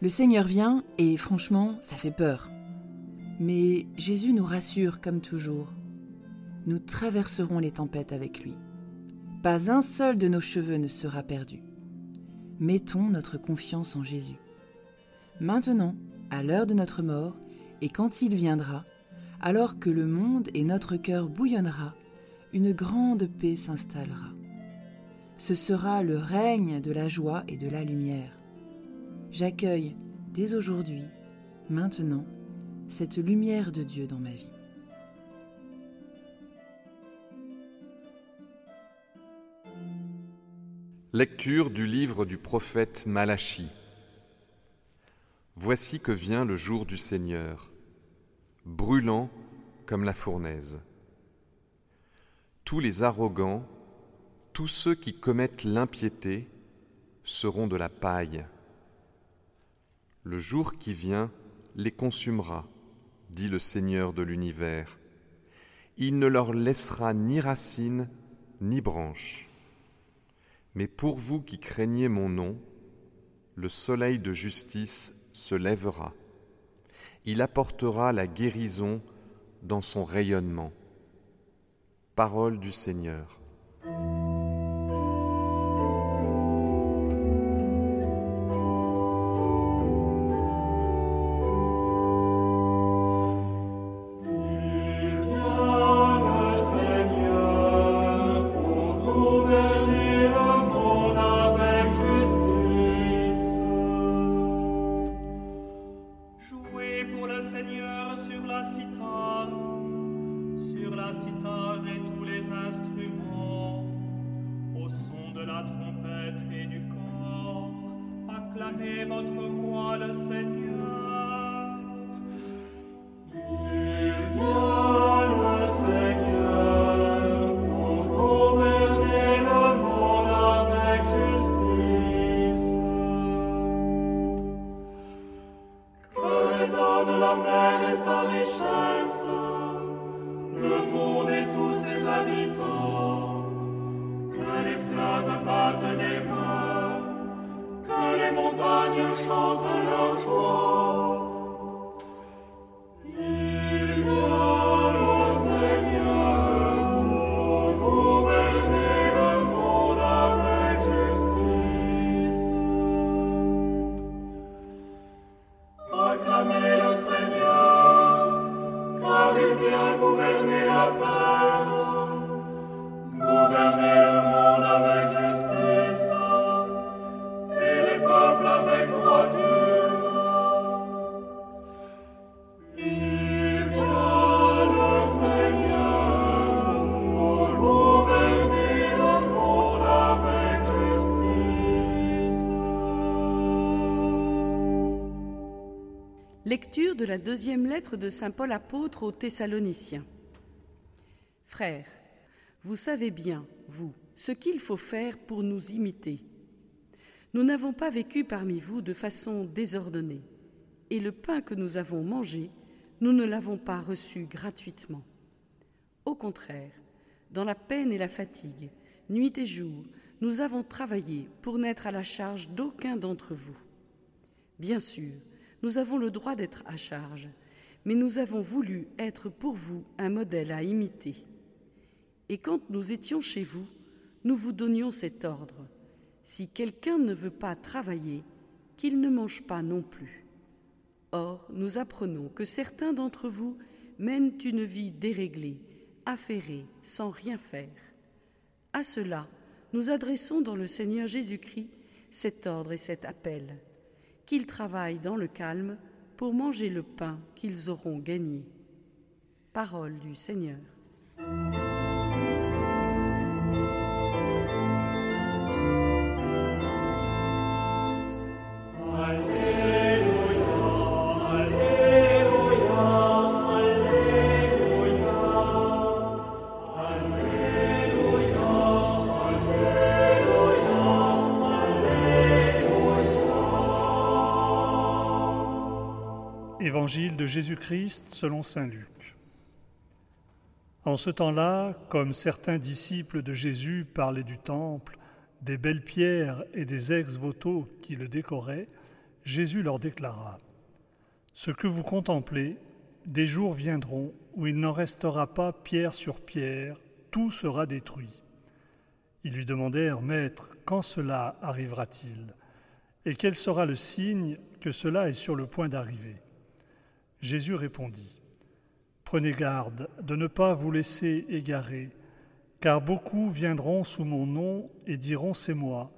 Le Seigneur vient et franchement, ça fait peur. Mais Jésus nous rassure comme toujours. Nous traverserons les tempêtes avec lui. Pas un seul de nos cheveux ne sera perdu. Mettons notre confiance en Jésus. Maintenant, à l'heure de notre mort, et quand il viendra, alors que le monde et notre cœur bouillonnera, une grande paix s'installera. Ce sera le règne de la joie et de la lumière. J'accueille dès aujourd'hui, maintenant, cette lumière de Dieu dans ma vie. Lecture du livre du prophète Malachie. Voici que vient le jour du Seigneur, brûlant comme la fournaise. Tous les arrogants, tous ceux qui commettent l'impiété seront de la paille. Le jour qui vient les consumera, dit le Seigneur de l'univers. Il ne leur laissera ni racines ni branches. Mais pour vous qui craignez mon nom, le soleil de justice se lèvera. Il apportera la guérison dans son rayonnement. Parole du Seigneur. Votre roi le Seigneur. Lecture de la deuxième lettre de Saint Paul apôtre aux Thessaloniciens. Frères, vous savez bien, vous, ce qu'il faut faire pour nous imiter. Nous n'avons pas vécu parmi vous de façon désordonnée, et le pain que nous avons mangé, nous ne l'avons pas reçu gratuitement. Au contraire, dans la peine et la fatigue, nuit et jour, nous avons travaillé pour n'être à la charge d'aucun d'entre vous. Bien sûr, nous avons le droit d'être à charge, mais nous avons voulu être pour vous un modèle à imiter. Et quand nous étions chez vous, nous vous donnions cet ordre. Si quelqu'un ne veut pas travailler, qu'il ne mange pas non plus. Or, nous apprenons que certains d'entre vous mènent une vie déréglée, affairée, sans rien faire. À cela, nous adressons dans le Seigneur Jésus-Christ cet ordre et cet appel, qu'ils travaillent dans le calme pour manger le pain qu'ils auront gagné. Parole du Seigneur. De Jésus-Christ selon Saint Luc. En ce temps-là, comme certains disciples de Jésus parlaient du temple, des belles pierres et des ex-voto qui le décoraient, Jésus leur déclara, Ce que vous contemplez, des jours viendront où il n'en restera pas pierre sur pierre, tout sera détruit. Ils lui demandèrent, Maître, quand cela arrivera-t-il? Et quel sera le signe que cela est sur le point d'arriver? Jésus répondit, Prenez garde de ne pas vous laisser égarer, car beaucoup viendront sous mon nom et diront C'est moi,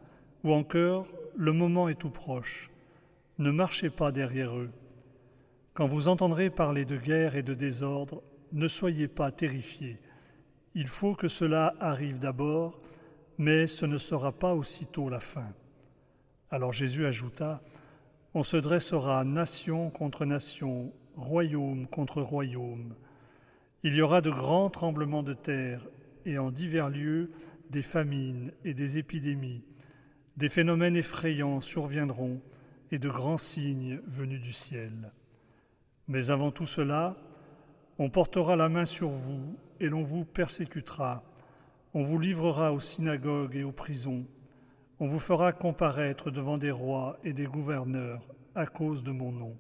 ou encore Le moment est tout proche. Ne marchez pas derrière eux. Quand vous entendrez parler de guerre et de désordre, ne soyez pas terrifiés. Il faut que cela arrive d'abord, mais ce ne sera pas aussitôt la fin. Alors Jésus ajouta, On se dressera nation contre nation, royaume contre royaume. Il y aura de grands tremblements de terre, et en divers lieux des famines et des épidémies. Des phénomènes effrayants surviendront, et de grands signes venus du ciel. Mais avant tout cela, on portera la main sur vous, et l'on vous persécutera on vous livrera aux synagogues et aux prisons. On vous fera comparaître devant des rois et des gouverneurs à cause de mon nom.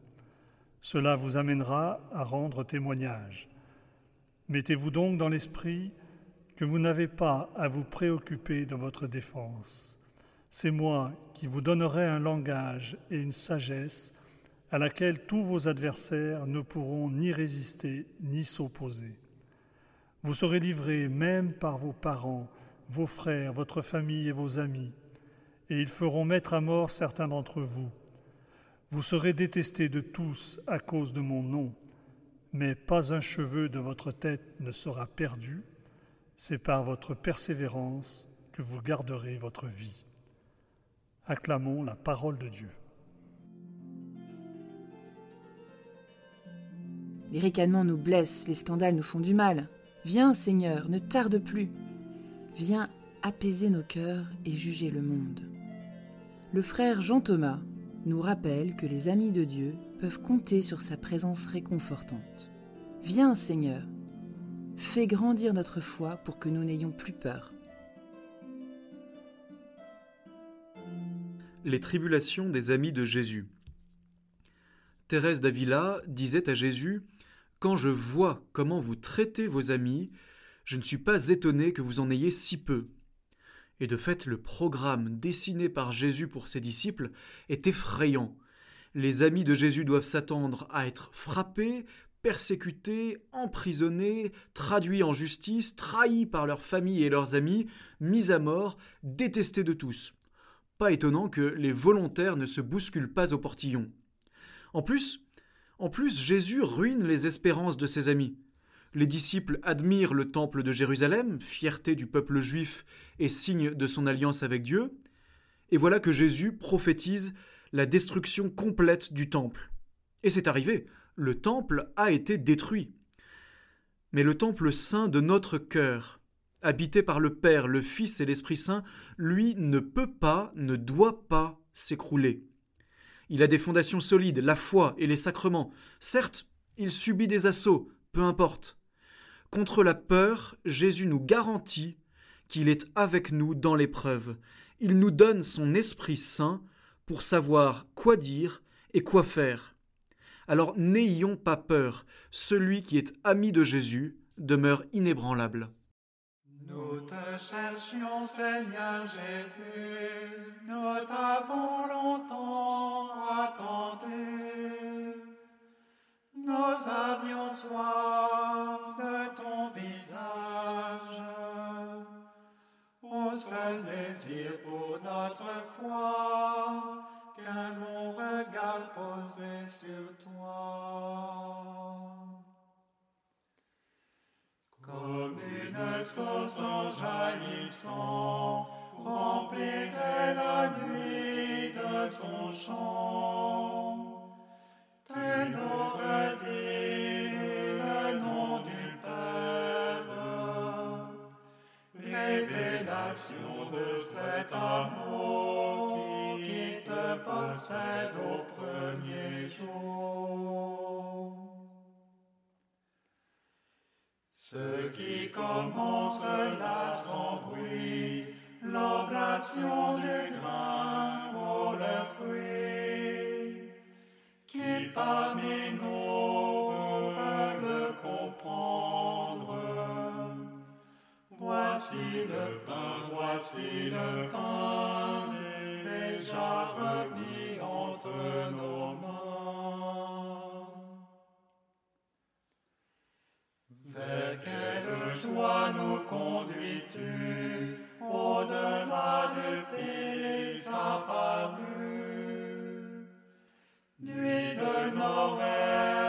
Cela vous amènera à rendre témoignage. Mettez-vous donc dans l'esprit que vous n'avez pas à vous préoccuper de votre défense. C'est moi qui vous donnerai un langage et une sagesse à laquelle tous vos adversaires ne pourront ni résister ni s'opposer. Vous serez livrés même par vos parents, vos frères, votre famille et vos amis, et ils feront mettre à mort certains d'entre vous. Vous serez détestés de tous à cause de mon nom, mais pas un cheveu de votre tête ne sera perdu. C'est par votre persévérance que vous garderez votre vie. Acclamons la parole de Dieu. Les ricanements nous blessent, les scandales nous font du mal. Viens, Seigneur, ne tarde plus. Viens apaiser nos cœurs et juger le monde. Le frère Jean Thomas nous rappelle que les amis de Dieu peuvent compter sur sa présence réconfortante. Viens, Seigneur, fais grandir notre foi pour que nous n'ayons plus peur. Les tribulations des amis de Jésus. Thérèse d'Avila disait à Jésus quand je vois comment vous traitez vos amis, je ne suis pas étonné que vous en ayez si peu. Et de fait, le programme dessiné par Jésus pour ses disciples est effrayant. Les amis de Jésus doivent s'attendre à être frappés, persécutés, emprisonnés, traduits en justice, trahis par leurs familles et leurs amis, mis à mort, détestés de tous. Pas étonnant que les volontaires ne se bousculent pas au portillon. En plus, en plus, Jésus ruine les espérances de ses amis. Les disciples admirent le temple de Jérusalem, fierté du peuple juif et signe de son alliance avec Dieu, et voilà que Jésus prophétise la destruction complète du temple. Et c'est arrivé, le temple a été détruit. Mais le temple saint de notre cœur, habité par le Père, le Fils et l'Esprit Saint, lui ne peut pas, ne doit pas s'écrouler. Il a des fondations solides, la foi et les sacrements. Certes, il subit des assauts, peu importe. Contre la peur, Jésus nous garantit qu'il est avec nous dans l'épreuve. Il nous donne son Esprit Saint pour savoir quoi dire et quoi faire. Alors n'ayons pas peur, celui qui est ami de Jésus demeure inébranlable. Nous t'avons longtemps attendu. Nous avions soif de ton visage, au seul désir pour notre foi, qu'un long regard posé sur toi. Comme une source en jaillissant, remplirait la nuit de son chant. de cet amour qui te possède au premier jour. Ceux qui commencent là sans bruit, l'oblation du grain pour le fruit, qui parmi nous veulent comprendre, voici le pain déjà remis entre nos mains. Vers quelle joie nous conduis-tu au-delà du Fils apparu? Nuit de Noël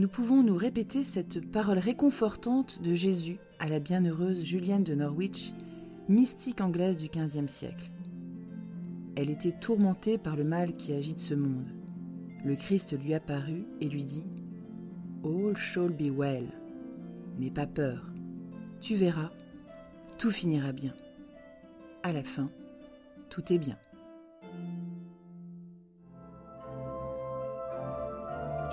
Nous pouvons nous répéter cette parole réconfortante de Jésus à la bienheureuse Julienne de Norwich, mystique anglaise du XVe siècle. Elle était tourmentée par le mal qui agite ce monde. Le Christ lui apparut et lui dit All shall be well. N'aie pas peur. Tu verras, tout finira bien. À la fin, tout est bien.